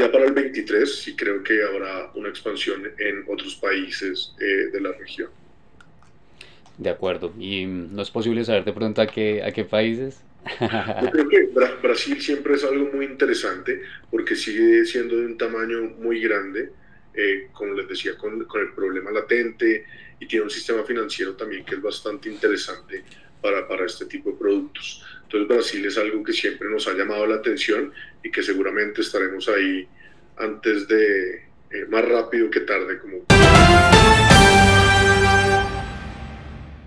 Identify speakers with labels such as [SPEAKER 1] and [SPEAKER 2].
[SPEAKER 1] Ya para el 23 sí creo que habrá una expansión en otros países eh, de la región.
[SPEAKER 2] De acuerdo. ¿Y no es posible saber de pronto a qué, a qué países?
[SPEAKER 1] Yo creo que Brasil siempre es algo muy interesante porque sigue siendo de un tamaño muy grande, eh, como les decía, con, con, el problema latente y tiene un sistema financiero también que es bastante interesante para, para este tipo de productos. Entonces Brasil es algo que siempre nos ha llamado la atención y que seguramente estaremos ahí antes de, eh, más rápido que tarde,